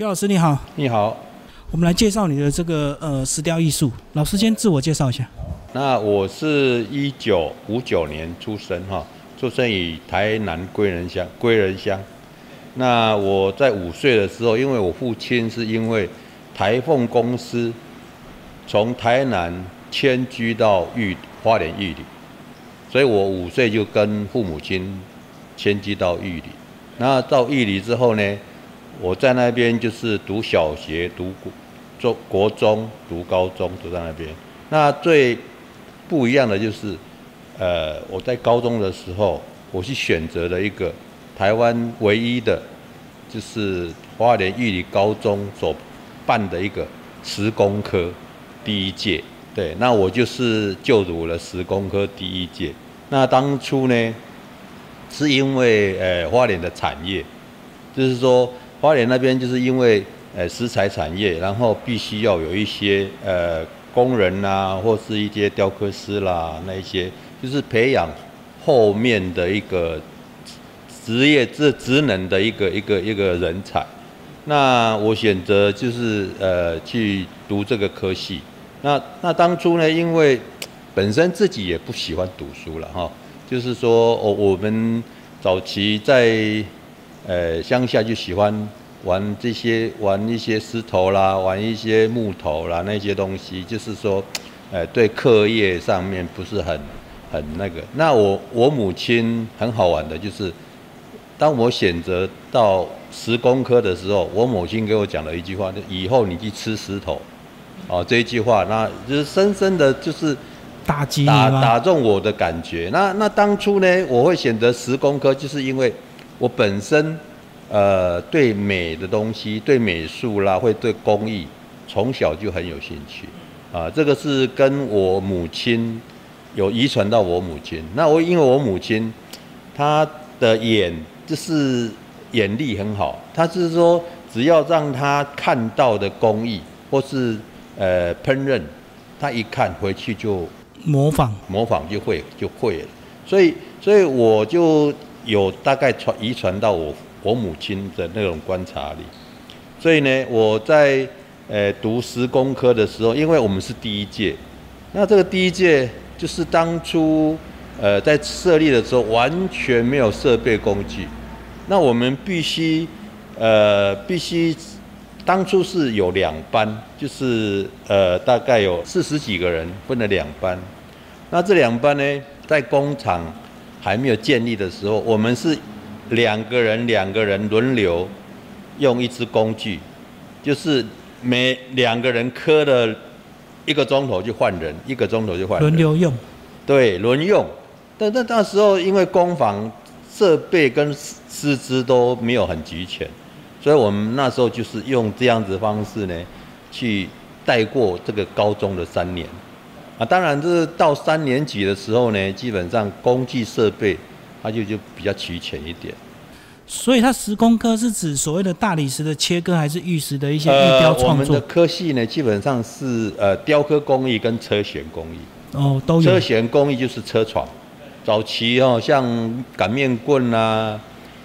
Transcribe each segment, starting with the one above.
徐老师你好，你好，我们来介绍你的这个呃石雕艺术。老师先自我介绍一下。那我是一九五九年出生哈，出生于台南归仁乡，归仁乡。那我在五岁的时候，因为我父亲是因为台凤公司从台南迁居到玉花莲玉里，所以我五岁就跟父母亲迁居到玉里。那到玉里之后呢，我在那边就是读小学、读中国中、读高中都在那边。那最不一样的就是，呃，我在高中的时候，我是选择了一个台湾唯一的，就是花莲玉里高中所办的一个十工科第一届。对，那我就是就读了十工科第一届。那当初呢，是因为呃花莲的产业，就是说花莲那边就是因为呃石材产业，然后必须要有一些呃。工人呐，或是一些雕刻师啦，那一些就是培养后面的一个职业职职能的一个一个一个人才。那我选择就是呃去读这个科系。那那当初呢，因为本身自己也不喜欢读书了哈，就是说我我们早期在呃乡下就喜欢。玩这些玩一些石头啦，玩一些木头啦，那些东西，就是说，呃，对课业上面不是很很那个。那我我母亲很好玩的，就是当我选择到石工科的时候，我母亲给我讲了一句话，就以后你去吃石头，哦，这一句话，那就是深深的就是打击打打中我的感觉。那那当初呢，我会选择石工科，就是因为我本身。呃，对美的东西，对美术啦，会对工艺，从小就很有兴趣，啊，这个是跟我母亲有遗传到我母亲。那我因为我母亲，她的眼就是眼力很好，她是说只要让她看到的工艺或是呃烹饪，她一看回去就模仿，模仿就会就会了。所以，所以我就有大概传遗传到我。我母亲的那种观察力，所以呢，我在呃读十工科的时候，因为我们是第一届，那这个第一届就是当初呃在设立的时候完全没有设备工具，那我们必须呃必须当初是有两班，就是呃大概有四十几个人分了两班，那这两班呢在工厂还没有建立的时候，我们是。两个人，两个人轮流用一支工具，就是每两个人磕了一个钟头就换人，一个钟头就换人。轮流用。对，轮用。但但那时候因为工坊设备跟师资都没有很齐全，所以我们那时候就是用这样子方式呢，去带过这个高中的三年。啊，当然这到三年级的时候呢，基本上工具设备。它就就比较齐全一点，所以它石工科是指所谓的大理石的切割，还是玉石的一些玉雕创作？我们的科系呢，基本上是呃雕刻工艺跟车旋工艺。哦，都有。车旋工艺就是车床，早期哦，像擀面棍啦，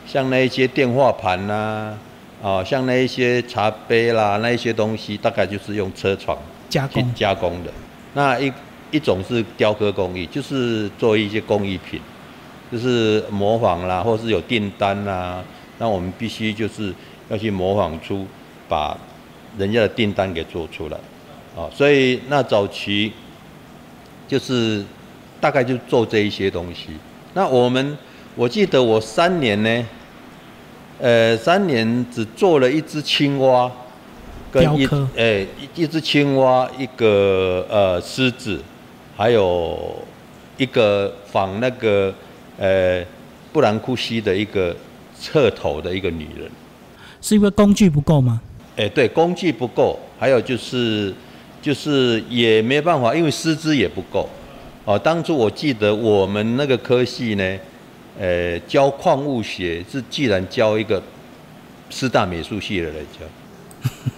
像那一些电话盘啦，啊，像那一些茶杯啦，那一些东西，大概就是用车床加工加工的。那一一种是雕刻工艺，就是做一些工艺品。就是模仿啦，或是有订单啦，那我们必须就是要去模仿出把人家的订单给做出来，啊，所以那早期就是大概就做这一些东西。那我们我记得我三年呢，呃，三年只做了一只青蛙，跟一哎一只青蛙，一个呃狮子，还有一个仿那个。呃，布兰库西的一个侧头的一个女人，是因为工具不够吗？哎，对，工具不够，还有就是，就是也没办法，因为师资也不够。哦，当初我记得我们那个科系呢，呃，教矿物学是既然教一个师大美术系的来教，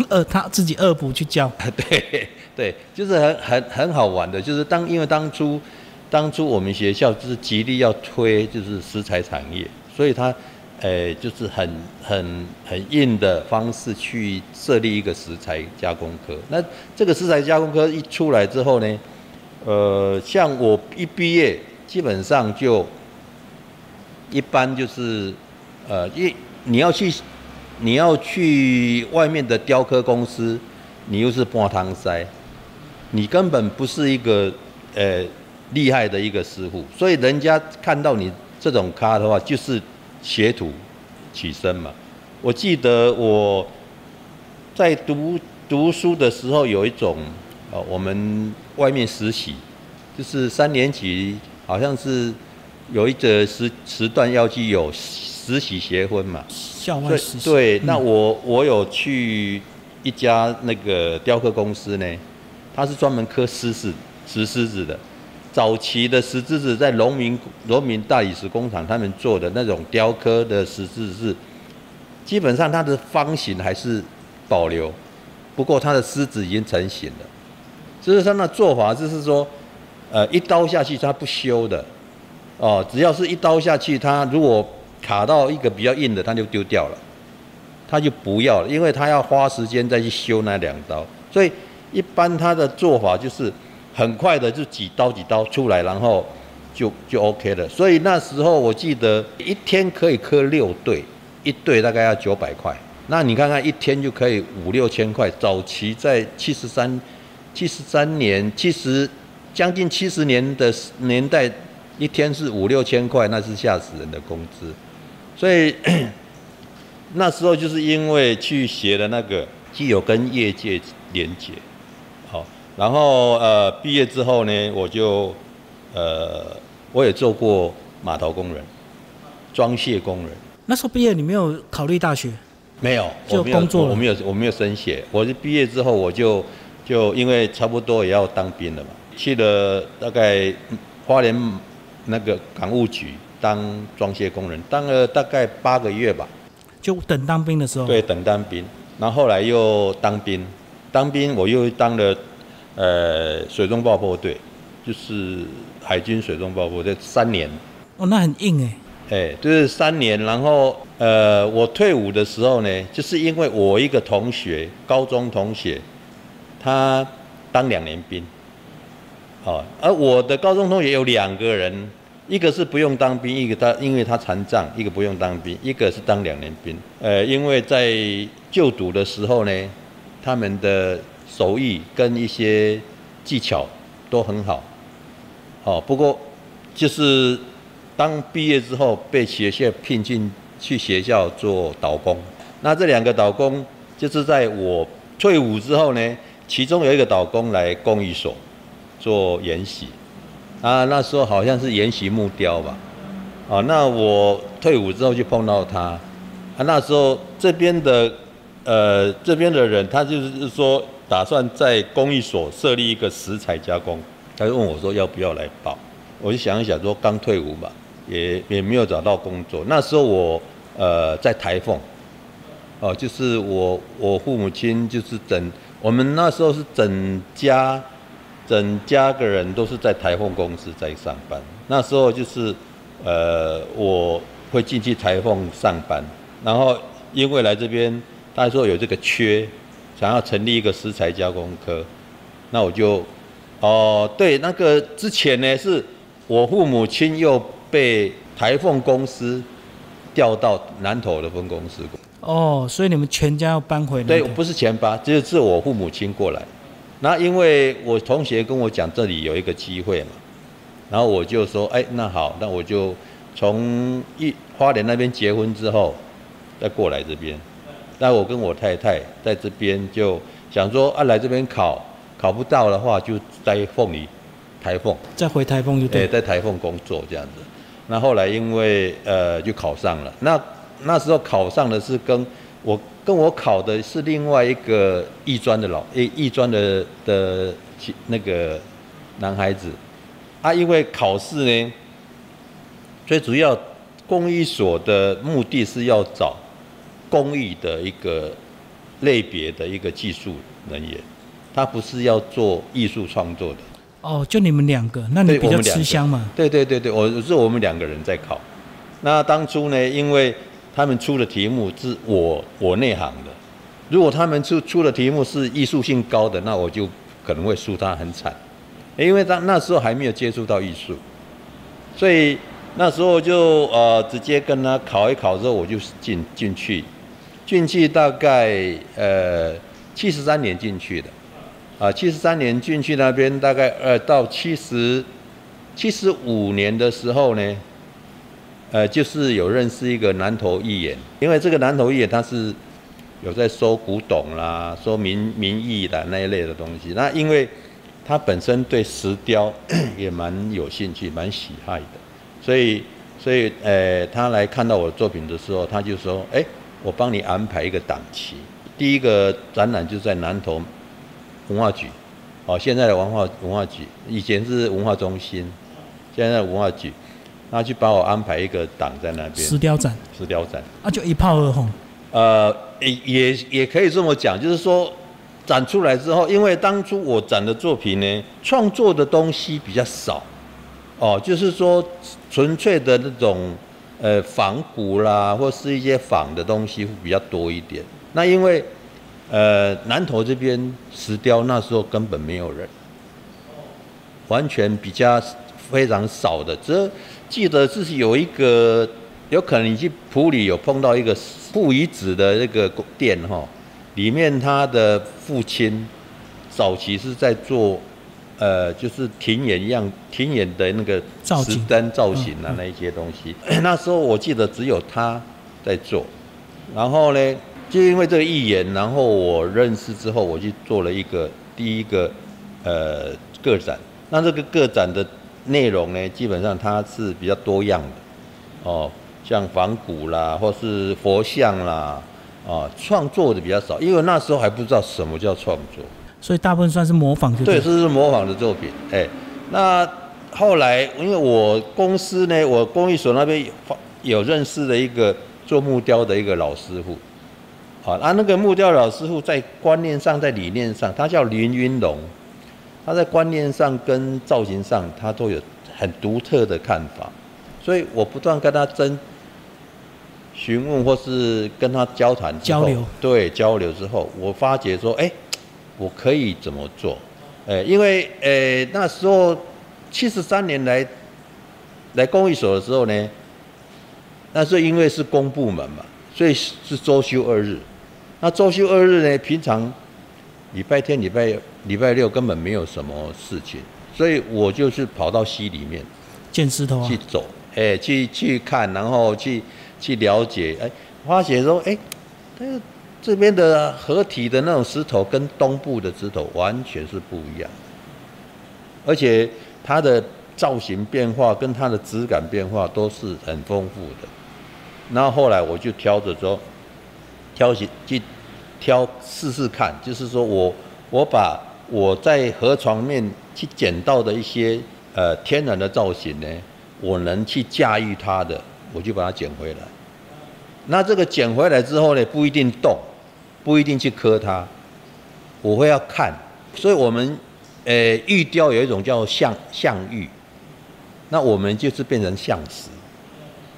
二他自己恶补去教。对对，就是很很很好玩的，就是当因为当初。当初我们学校就是极力要推就是石材产业，所以他诶，就是很很很硬的方式去设立一个食材加工科。那这个食材加工科一出来之后呢，呃，像我一毕业，基本上就一般就是呃，一你要去你要去外面的雕刻公司，你又是半汤塞，你根本不是一个呃厉害的一个师傅，所以人家看到你这种咖的话，就是。学徒起身嘛，我记得我在读读书的时候，有一种呃，我们外面实习，就是三年级好像是有一个时时段要去有实习结婚嘛，校外实习。对，那我我有去一家那个雕刻公司呢，他是专门刻狮子、石狮子的。早期的石狮子在农民农民大理石工厂，他们做的那种雕刻的石狮子，基本上它的方形还是保留，不过它的狮子已经成型了。就是它那做法，就是说，呃，一刀下去它不修的，哦，只要是一刀下去，它如果卡到一个比较硬的，它就丢掉了，他就不要了，因为他要花时间再去修那两刀，所以一般他的做法就是。很快的就几刀几刀出来，然后就就 OK 了。所以那时候我记得一天可以刻六对，一对大概要九百块。那你看看一天就可以五六千块。早期在七十三、七十三年、七十将近七十年的年代，一天是五六千块，那是吓死人的工资。所以 那时候就是因为去学的那个，既有跟业界连接。好然后呃，毕业之后呢，我就呃，我也做过码头工人、装卸工人。那时候毕业你没有考虑大学？没有，就工作我没有，我没有升学。我是毕业之后，我就就因为差不多也要当兵了嘛，去了大概花莲那个港务局当装卸工人，当了大概八个月吧。就等当兵的时候？对，等当兵。然后后来又当兵，当兵我又当了。呃，水中爆破队就是海军水中爆破队三年。哦，那很硬哎。哎，就是三年，然后呃，我退伍的时候呢，就是因为我一个同学，高中同学，他当两年兵。哦，而我的高中同学有两个人，一个是不用当兵，一个他因为他残障，一个不用当兵，一个是当两年兵。呃，因为在就读的时候呢，他们的。手艺跟一些技巧都很好，哦，不过就是当毕业之后被学校聘进去学校做导工，那这两个导工就是在我退伍之后呢，其中有一个导工来工艺所做研习，啊，那时候好像是研习木雕吧，啊，那我退伍之后就碰到他，啊，那时候这边的呃这边的人他就是说。打算在工艺所设立一个石材加工，他就问我说要不要来报？我就想一想说刚退伍嘛，也也没有找到工作。那时候我呃在台凤，哦，就是我我父母亲就是整我们那时候是整家整家个人都是在台凤公司在上班。那时候就是呃我会进去台凤上班，然后因为来这边他说有这个缺。想要成立一个食材加工科，那我就，哦，对，那个之前呢，是我父母亲又被台凤公司调到南投的分公司。哦，所以你们全家要搬回来？对，不是全搬，就是我父母亲过来。那因为我同学跟我讲这里有一个机会嘛，然后我就说，哎，那好，那我就从一花莲那边结婚之后，再过来这边。那我跟我太太在这边就想说啊，来这边考，考不到的话就在凤梨台凤，再回台凤就对，在台凤工作这样子。那后来因为呃就考上了，那那时候考上的是跟我跟我考的是另外一个艺专的老艺艺专的的那个男孩子，啊，因为考试呢，最主要公益所的目的是要找。工艺的一个类别的一个技术人员，他不是要做艺术创作的。哦，就你们两个，那你比较吃香嘛？对对对对，我是我们两个人在考。那当初呢，因为他们出的题目是我我内行的。如果他们出出的题目是艺术性高的，那我就可能会输他很惨，因为他那时候还没有接触到艺术，所以那时候就呃直接跟他考一考之后，我就进进去，进去大概呃七十三年进去的。啊，七十三年进去那边，大概呃到七十七十五年的时候呢，呃，就是有认识一个南投艺人，因为这个南投艺人他是有在收古董啦、收民民艺的那一类的东西。那因为他本身对石雕 也蛮有兴趣、蛮喜爱的，所以所以呃，他来看到我的作品的时候，他就说：“哎，我帮你安排一个档期，第一个展览就在南投。”文化局，哦，现在的文化文化局，以前是文化中心，现在文化局，他去帮我安排一个档在那边。石雕展。石雕展。啊，就一炮而红。呃，也也也可以这么讲，就是说展出来之后，因为当初我展的作品呢，创作的东西比较少，哦，就是说纯粹的那种呃仿古啦，或是一些仿的东西会比较多一点。那因为。呃，南投这边石雕那时候根本没有人，完全比较非常少的。只记得自己有一个，有可能你去普里有碰到一个父遗子的那个店哈，里面他的父亲早期是在做，呃，就是庭演一样庭演的那个石灯造型啊那一些东西。那时候我记得只有他在做，然后呢。就因为这个预言，然后我认识之后，我去做了一个第一个呃个展。那这个个展的内容呢，基本上它是比较多样的哦，像仿古啦，或是佛像啦，啊，创作的比较少，因为那时候还不知道什么叫创作，所以大部分算是模仿。对，这是模仿的作品。哎，那后来因为我公司呢，我工艺所那边有认识的一个做木雕的一个老师傅。啊，那个木雕老师傅在观念上，在理念上，他叫林云龙，他在观念上跟造型上，他都有很独特的看法，所以我不断跟他争询问或是跟他交谈交流，对交流之后，我发觉说，哎，我可以怎么做？哎，因为呃那时候七十三年来来公益所的时候呢，那是因为是公部门嘛，所以是周休二日。那周休二日呢？平常礼拜天、礼拜礼拜六根本没有什么事情，所以我就是跑到溪里面见石头去走，哎，去去看，然后去去了解，哎，发现说，哎，这这边的合体的那种石头跟东部的石头完全是不一样，而且它的造型变化跟它的质感变化都是很丰富的。然后后来我就挑着说。挑起去挑试试看，就是说我我把我在河床面去捡到的一些呃天然的造型呢，我能去驾驭它的，我就把它捡回来。那这个捡回来之后呢，不一定动，不一定去磕它，我会要看。所以我们呃玉雕有一种叫象象玉，那我们就是变成象石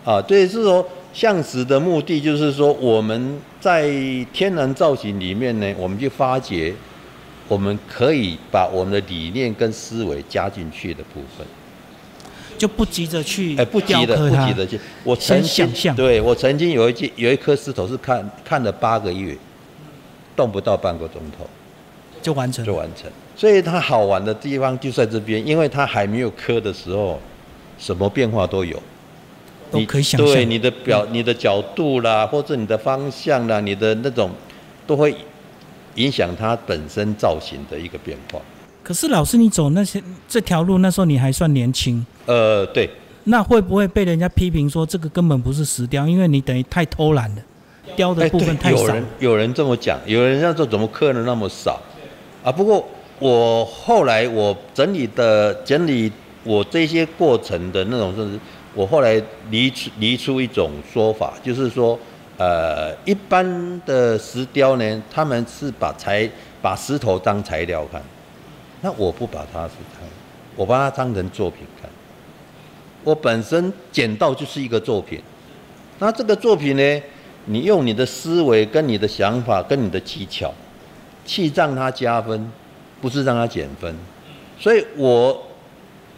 啊，对，是说。象石的目的就是说，我们在天然造型里面呢，我们就发掘，我们可以把我们的理念跟思维加进去的部分，就不急着去哎，不急的，不急的去。我曾经对我曾经有一件有一颗石头是看看了八个月，动不到半个钟头就完成，就完成。所以它好玩的地方就在这边，因为它还没有磕的时候，什么变化都有。你可以想象，对你的表、你的角度啦，或者你的方向啦，你的那种，都会影响它本身造型的一个变化。可是老师，你走那些这条路，那时候你还算年轻。呃，对。那会不会被人家批评说这个根本不是石雕？因为你等于太偷懒了，雕的部分太少。有人有人这么讲，有人要说怎么刻的那么少啊？不过我后来我整理的整理我这些过程的那种就是。我后来离出离出一种说法，就是说，呃，一般的石雕呢，他们是把材把石头当材料看，那我不把它是材，我把它当成作品看。我本身捡到就是一个作品，那这个作品呢，你用你的思维、跟你的想法、跟你的技巧，去让它加分，不是让它减分。所以我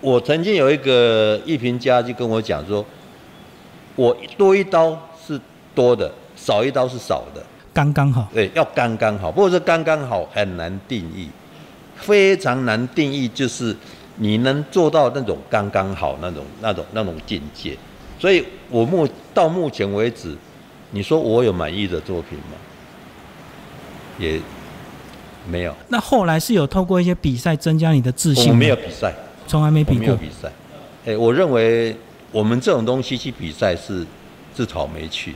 我曾经有一个艺评家就跟我讲说，我多一刀多的，少一刀是少的，刚刚好。对，要刚刚好。不过这刚刚好很难定义，非常难定义，就是你能做到那种刚刚好那种那种那种境界。所以我目到目前为止，你说我有满意的作品吗？也没有。那后来是有透过一些比赛增加你的自信吗？我没有比赛，从来没比过。没有比赛。哎，我认为我们这种东西去比赛是自讨没趣，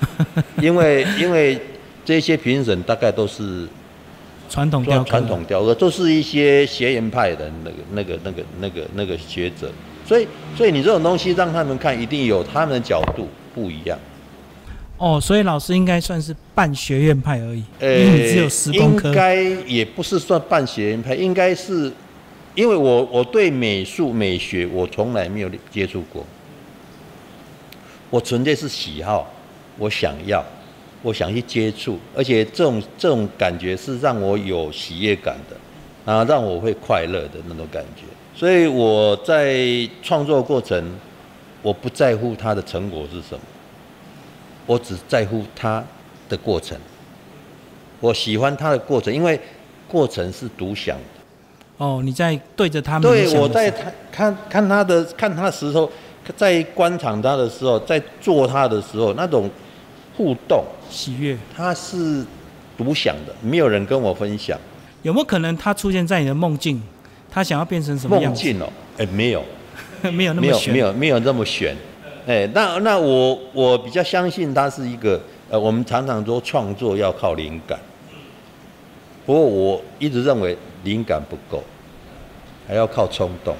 因为因为这些评审大概都是传统传统雕刻都是一些学院派的那个那个那个那个那个学者，所以所以你这种东西让他们看，一定有他们的角度不一样。哦，所以老师应该算是半学院派而已，呃因为你只有十工科应。该也不是算半学院派，应该是因为我我对美术美学我从来没有接触过，我纯粹是喜好，我想要，我想去接触，而且这种这种感觉是让我有喜悦感的，啊，让我会快乐的那种感觉。所以我在创作过程，我不在乎它的成果是什么，我只在乎它的过程。我喜欢它的过程，因为过程是独享的。哦，你在对着他们对，我在看看看他的看他的时候，在观赏他的时候，在做他的时候，那种互动，喜悦，它是独享的，没有人跟我分享。有没有可能它出现在你的梦境？他想要变成什么样？梦境哦，哎，没有，没有那么悬，没有没有没有这么悬。哎，那那我我比较相信它是一个呃，我们常常说创作要靠灵感，不过我一直认为灵感不够，还要靠冲动。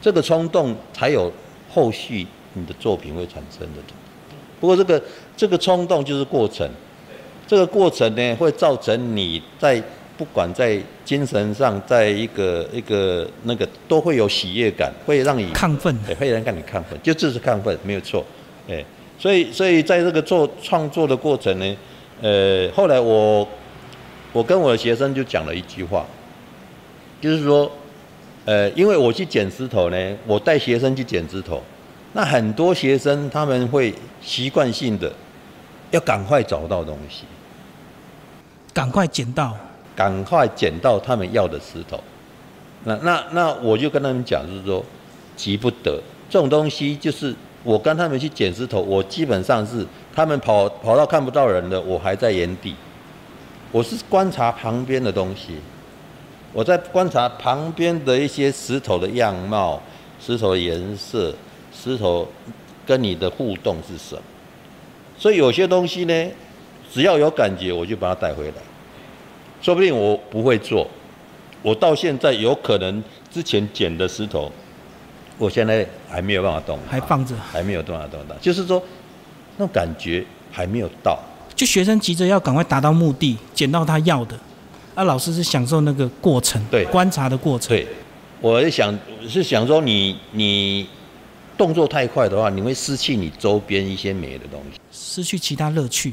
这个冲动才有后续你的作品会产生的。不过这个这个冲动就是过程，这个过程呢会造成你在不管在精神上，在一个一个那个都会有喜悦感，会让你亢奋。对，会让你亢奋，就这是亢奋，没有错。哎，所以所以在这个做创作的过程呢，呃，后来我我跟我的学生就讲了一句话，就是说，呃，因为我去捡石头呢，我带学生去捡石头，那很多学生他们会习惯性的要赶快找到东西，赶快捡到，赶快捡到他们要的石头。那那那我就跟他们讲，就是说急不得，这种东西就是我跟他们去捡石头，我基本上是他们跑跑到看不到人了，我还在原地，我是观察旁边的东西，我在观察旁边的一些石头的样貌、石头的颜色、石头跟你的互动是什么。所以有些东西呢，只要有感觉，我就把它带回来。说不定我不会做，我到现在有可能之前捡的石头，我现在还没有办法动，还放着。还没有办法动它，就是说那种感觉还没有到。就学生急着要赶快达到目的，捡到他要的，啊，老师是享受那个过程，对观察的过程。对，我是想是想说你你动作太快的话，你会失去你周边一些美的东西失去其他乐趣。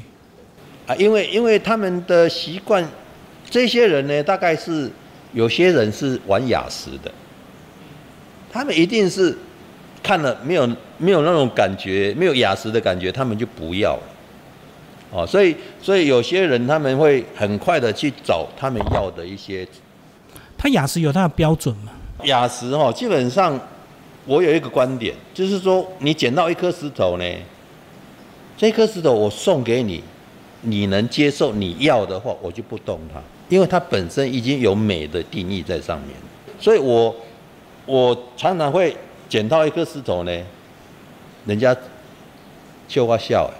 啊，因为因为他们的习惯，这些人呢，大概是有些人是玩雅石的，他们一定是看了没有没有那种感觉，没有雅石的感觉，他们就不要了。哦，所以所以有些人他们会很快的去找他们要的一些他雅思有他的标准吗？雅石哦，基本上我有一个观点，就是说你捡到一颗石头呢，这颗石头我送给你，你能接受你要的话，我就不动它，因为它本身已经有美的定义在上面。所以我我常常会捡到一颗石头呢，人家就我笑。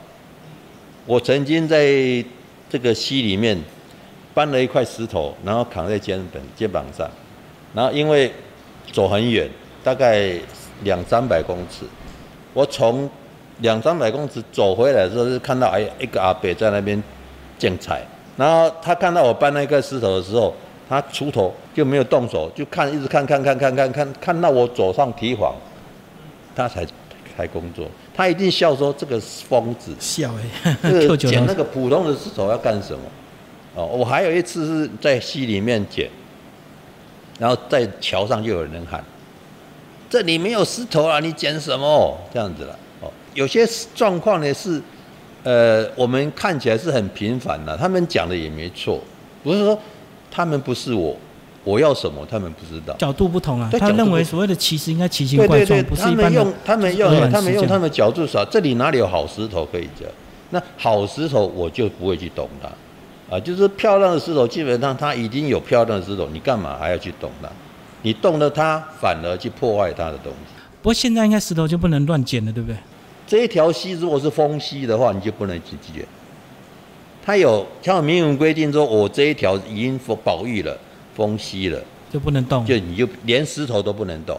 我曾经在这个溪里面搬了一块石头，然后扛在肩本肩膀上，然后因为走很远，大概两三百公尺，我从两三百公尺走回来的时候，就看到哎一个阿伯在那边捡柴，然后他看到我搬那块石头的时候，他出头就没有动手，就看一直看看看看看看看到我走上提防，他才才工作，他一定笑说这个疯子，笑哎，捡那个普通的石头要干什么？哦，我还有一次是在溪里面捡，然后在桥上就有人喊：“这里没有石头啊，你捡什么？”这样子了。哦，有些状况呢是，呃，我们看起来是很平凡的，他们讲的也没错，不是说他们不是我。我要什么？他们不知道，角度不同啊。他认为所谓的奇石应该奇形怪状，不是一般的。他们用他们用他们用他们角度说，这里哪里有好石头可以捡？那好石头我就不会去懂它，啊，就是漂亮的石头，基本上它已经有漂亮的石头，你干嘛还要去懂它？你动了它，反而去破坏它的东西。不过现在应该石头就不能乱捡了，对不对？这一条溪如果是封溪的话，你就不能去捡。它有像明文规定说，我这一条已经保育了。封溪了就不能动，就你就连石头都不能动，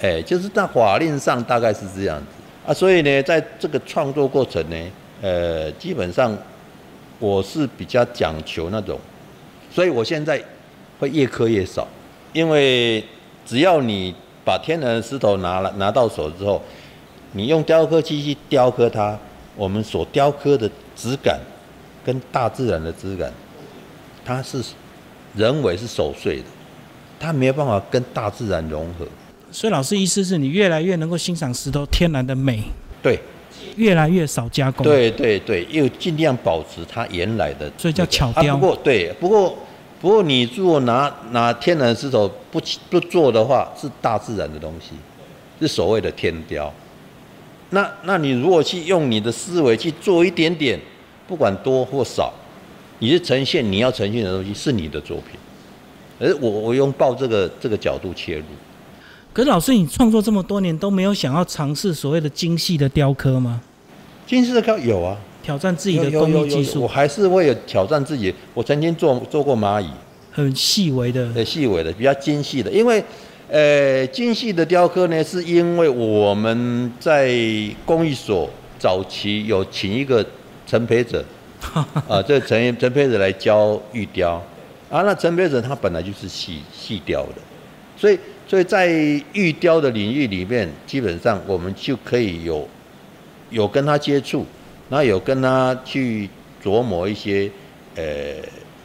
哎，就是在法令上大概是这样子啊。所以呢，在这个创作过程呢，呃，基本上我是比较讲求那种，所以我现在会越刻越少，因为只要你把天然的石头拿了拿到手之后，你用雕刻机去雕刻它，我们所雕刻的质感跟大自然的质感，它是。人为是守岁的，它没有办法跟大自然融合。所以老师意思是你越来越能够欣赏石头天然的美，对，越来越少加工，对对对，又尽量保持它原来的，所以叫巧雕。不过对，不过不过你如果拿拿天然石头不不做的话，是大自然的东西，是所谓的天雕。那那你如果去用你的思维去做一点点，不管多或少。你是呈现你要呈现的东西是你的作品，而我我用抱这个这个角度切入。可是老师，你创作这么多年都没有想要尝试所谓的精细的雕刻吗？精细的雕有啊，挑战自己的工艺技术。我还是会有挑战自己。我曾经做做过蚂蚁，很细微的，很细微的，比较精细的。因为呃，精细的雕刻呢，是因为我们在工艺所早期有请一个陈培者。啊，这陈陈培者来教玉雕，啊，那陈培者他本来就是细细雕的，所以所以在玉雕的领域里面，基本上我们就可以有有跟他接触，然后有跟他去琢磨一些呃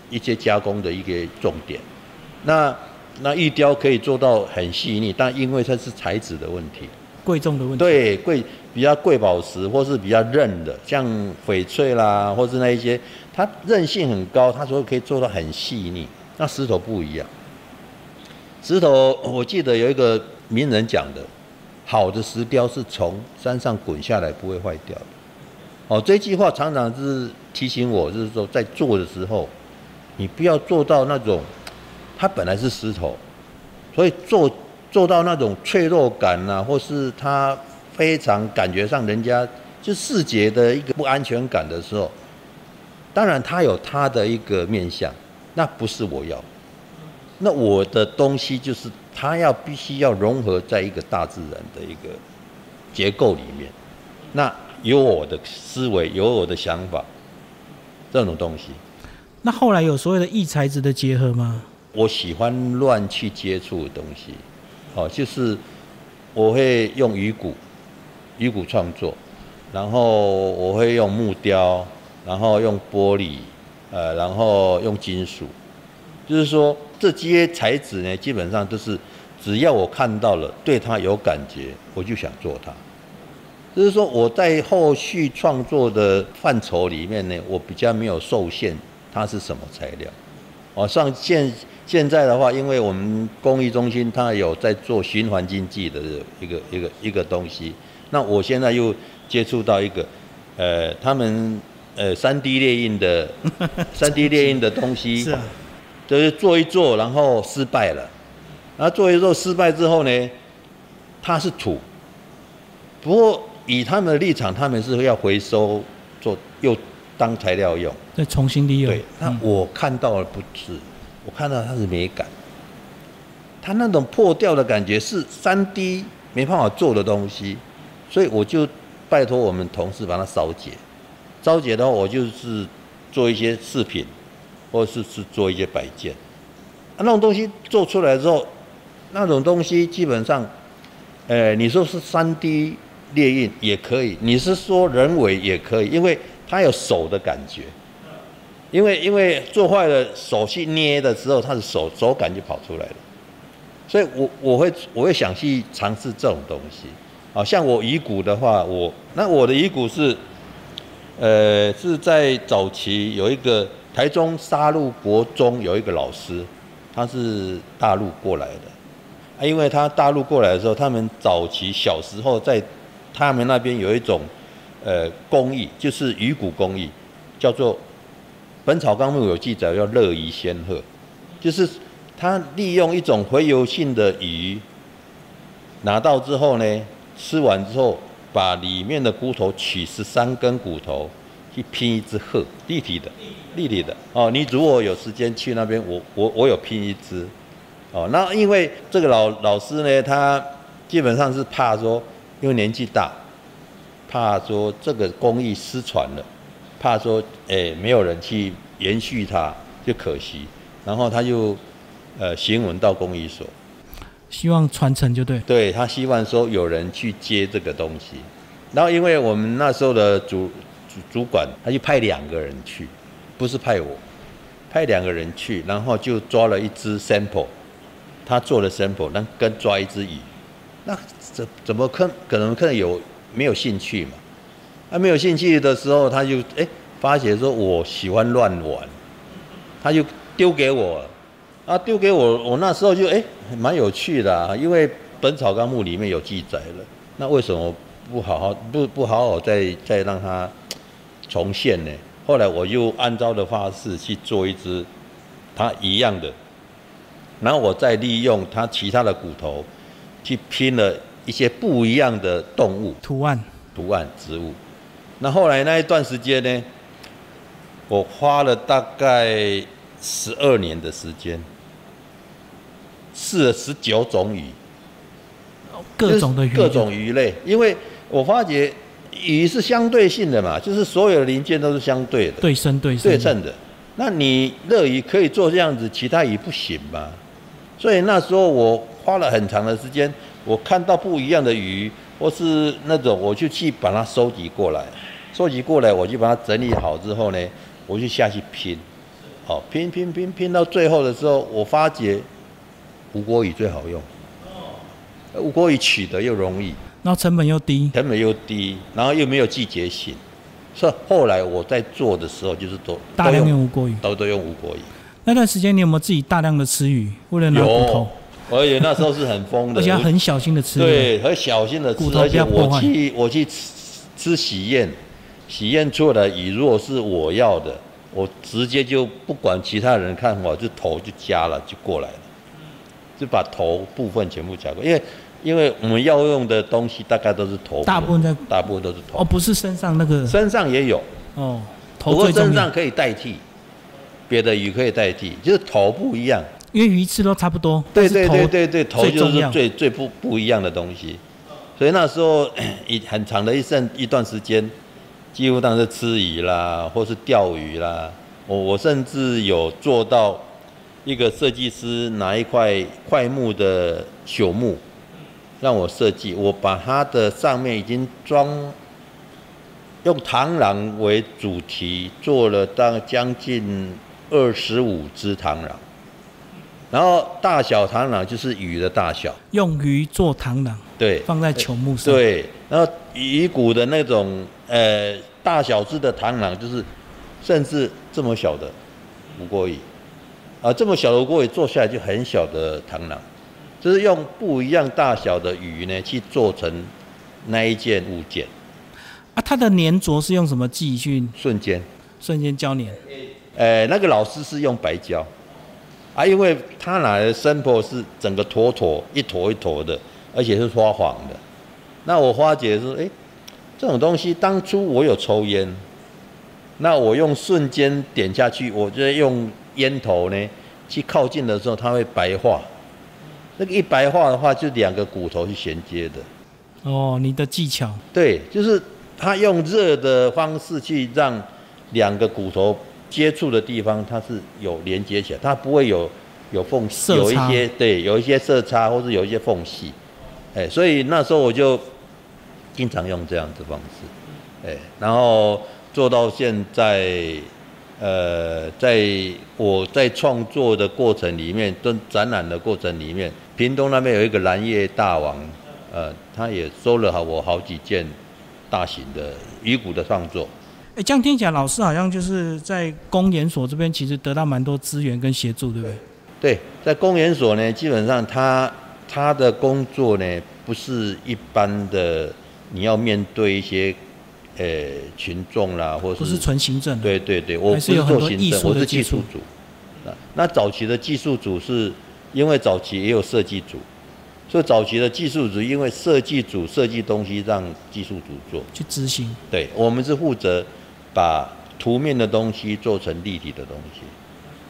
一些加工的一个重点。那那玉雕可以做到很细腻，但因为它是材质的问题。贵重的问题，对贵比较贵宝石，或是比较韧的，像翡翠啦，或是那一些，它韧性很高，它所以可以做到很细腻。那石头不一样，石头我记得有一个名人讲的，好的石雕是从山上滚下来不会坏掉的。哦，这句话常常是提醒我，就是说在做的时候，你不要做到那种，它本来是石头，所以做。做到那种脆弱感呐，或是他非常感觉上人家就视觉的一个不安全感的时候，当然他有他的一个面相，那不是我要。那我的东西就是他要必须要融合在一个大自然的一个结构里面，那有我的思维，有我的想法，这种东西。那后来有所谓的异材质的结合吗？我喜欢乱去接触的东西。哦，就是我会用鱼骨，鱼骨创作，然后我会用木雕，然后用玻璃，呃，然后用金属，就是说这些材质呢，基本上都是只要我看到了，对它有感觉，我就想做它。就是说我在后续创作的范畴里面呢，我比较没有受限，它是什么材料。哦，像现现在的话，因为我们公益中心它有在做循环经济的一个一个一个东西，那我现在又接触到一个，呃，他们呃三 D 列印的 三 D 列印的东西，是，就是做一做，然后失败了，然后做一做失败之后呢，它是土，不过以他们的立场，他们是要回收做又。当材料用，再重新利用。对，那我看到了不是，我看到它是美感，它那种破掉的感觉是三 D 没办法做的东西，所以我就拜托我们同事把它烧解，烧解的话，我就是做一些饰品，或者是是做一些摆件，啊，那种东西做出来之后，那种东西基本上，呃，你说是三 D 列印也可以，你是说人为也可以，因为它有手的感觉。因为因为做坏了手去捏的时候，它的手手感就跑出来了。所以我我会我会想去尝试这种东西。好像我遗骨的话，我那我的遗骨是，呃，是在早期有一个台中沙鹿国中有一个老师，他是大陆过来的。啊，因为他大陆过来的时候，他们早期小时候在他们那边有一种呃工艺，就是鱼骨工艺，叫做《本草纲目》有记载，叫乐鱼仙鹤，就是他利用一种回游性的鱼，拿到之后呢，吃完之后，把里面的骨头取十三根骨头去拼一只鹤，立体的，立体的。哦，你如果有时间去那边，我我我有拼一只。哦，那因为这个老老师呢，他基本上是怕说，因为年纪大，怕说这个工艺失传了，怕说哎没有人去延续它，就可惜。然后他就呃行文到工艺所，希望传承就对。对他希望说有人去接这个东西。然后因为我们那时候的主主主管，他就派两个人去，不是派我，派两个人去，然后就抓了一只 sample。他做了 sample，那跟抓一只鱼，那怎怎么可可能可能有没有兴趣嘛？他没有兴趣的时候，他就哎发觉说我喜欢乱玩，他就丢给我，啊丢给我，我那时候就哎蛮有趣的啊，因为《本草纲目》里面有记载了，那为什么不好好不不好好再再让它重现呢？后来我又按照的方式去做一只，它一样的。然后我再利用它其他的骨头，去拼了一些不一样的动物图案、图案、植物。那后来那一段时间呢，我花了大概十二年的时间，试了十九种鱼，各种的鱼，各种鱼类。因为我发觉鱼是相对性的嘛，就是所有的零件都是相对的，对称对对称的。那你乐鱼可以做这样子，其他鱼不行吗？所以那时候我花了很长的时间，我看到不一样的鱼，或是那种，我就去把它收集过来，收集过来，我就把它整理好之后呢，我就下去拼，好拼拼拼拼到最后的时候，我发觉吴国鱼最好用，吴国鱼取得又容易，然后成本又低，成本又低，然后又没有季节性，所以后来我在做的时候就是都大量用吴国鱼，都都用吴国鱼。那段时间你有没有自己大量的吃鱼？为了拿骨头，而且那时候是很疯的，而且很小心的吃。对，很小心的吃。而且我去我去吃吃喜宴，喜宴做的鱼，如果是我要的，我直接就不管其他人看法，就头就夹了就过来了，就把头部分全部夹过。因为因为我们要用的东西大概都是头，大部分在大部分都是头。哦，不是身上那个，身上也有哦，头不过身上可以代替。别的鱼可以代替，就是头不一样，因为鱼刺都差不多。对对对对对，头就是最最不不一样的东西。所以那时候 一很长的一阵一段时间，几乎当是吃鱼啦，或是钓鱼啦。我我甚至有做到一个设计师拿一块块木的朽木让我设计，我把它的上面已经装用螳螂为主题做了当将近。二十五只螳螂，然后大小螳螂就是鱼的大小，用鱼做螳螂，对，放在球木上，对，然后鱼骨的那种呃大小只的螳螂，就是甚至这么小的无锅鱼，啊，这么小的无锅鱼做下来就很小的螳螂，就是用不一样大小的鱼呢去做成那一件物件。啊，它的粘着是用什么技去？瞬间，瞬间胶粘。呃，那个老师是用白胶，啊，因为他拿的 sample 是整个坨坨一坨一坨的，而且是发黄的。那我发觉说，哎，这种东西当初我有抽烟，那我用瞬间点下去，我就用烟头呢去靠近的时候，它会白化。那个一白化的话，就两个骨头去衔接的。哦，你的技巧。对，就是他用热的方式去让两个骨头。接触的地方它是有连接起来，它不会有有缝隙，有一些对，有一些色差或是有一些缝隙，哎，所以那时候我就经常用这样的方式，哎，然后做到现在，呃，在我在创作的过程里面，跟展览的过程里面，屏东那边有一个蓝叶大王，呃，他也收了好我好几件大型的鱼骨的创作。哎，这样听起来，老师好像就是在公研所这边，其实得到蛮多资源跟协助，对不对？对，在公研所呢，基本上他他的工作呢，不是一般的，你要面对一些呃群众啦，或是不是纯行政，对对对，我不是做行政，我是技术组。那早期的技术组是因为早期也有设计组，所以早期的技术组因为设计组设计东西让技术组做去执行，对我们是负责。把图面的东西做成立体的东西，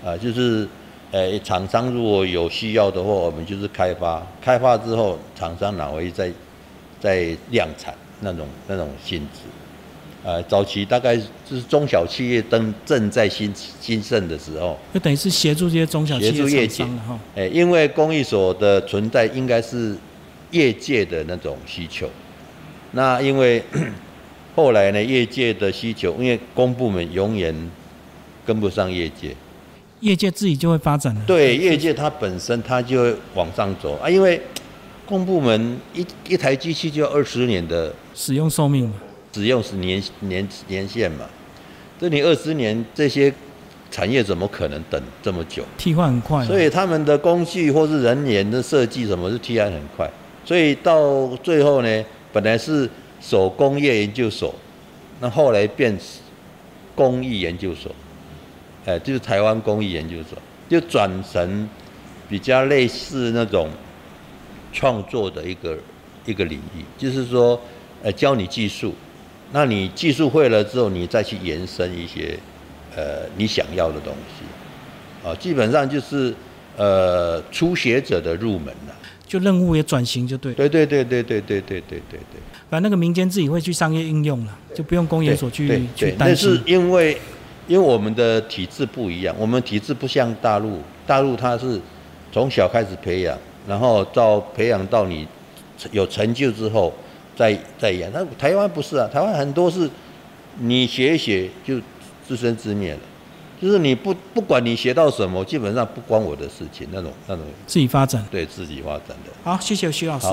啊，就是，呃，厂商如果有需要的话，我们就是开发，开发之后，厂商拿回再再量产那种那种性质，呃，早期大概就是中小企业正正在兴兴盛的时候，就等于是协助这些中小企业厂商哈，哎，因为公益所的存在应该是业界的那种需求，那因为。后来呢，业界的需求，因为公部门永远跟不上业界，业界自己就会发展了。对，业界它本身它就会往上走啊，因为公部门一一台机器就要二十年的使用寿命嘛，使用是年年年限嘛，这你二十年这些产业怎么可能等这么久？替换很快，所以他们的工具或是人员的设计什么是替换很快，所以到最后呢，本来是。手工业研究所，那后来变工艺研究所，哎，就是台湾工艺研究所，就转成比较类似那种创作的一个一个领域，就是说，呃，教你技术，那你技术会了之后，你再去延伸一些呃你想要的东西，啊，基本上就是呃初学者的入门了。就任务也转型就对，对对对对对对对对对对。反正那个民间自己会去商业应用了，就不用公研所去去担心。那是因为，因为我们的体制不一样，我们体制不像大陆，大陆它是从小开始培养，然后到培养到你有成就之后再再演。那台湾不是啊，台湾很多是你学一学就自生自灭了。就是你不不管你学到什么，基本上不关我的事情，那种那种自己发展，对自己发展的。好，谢谢徐老师。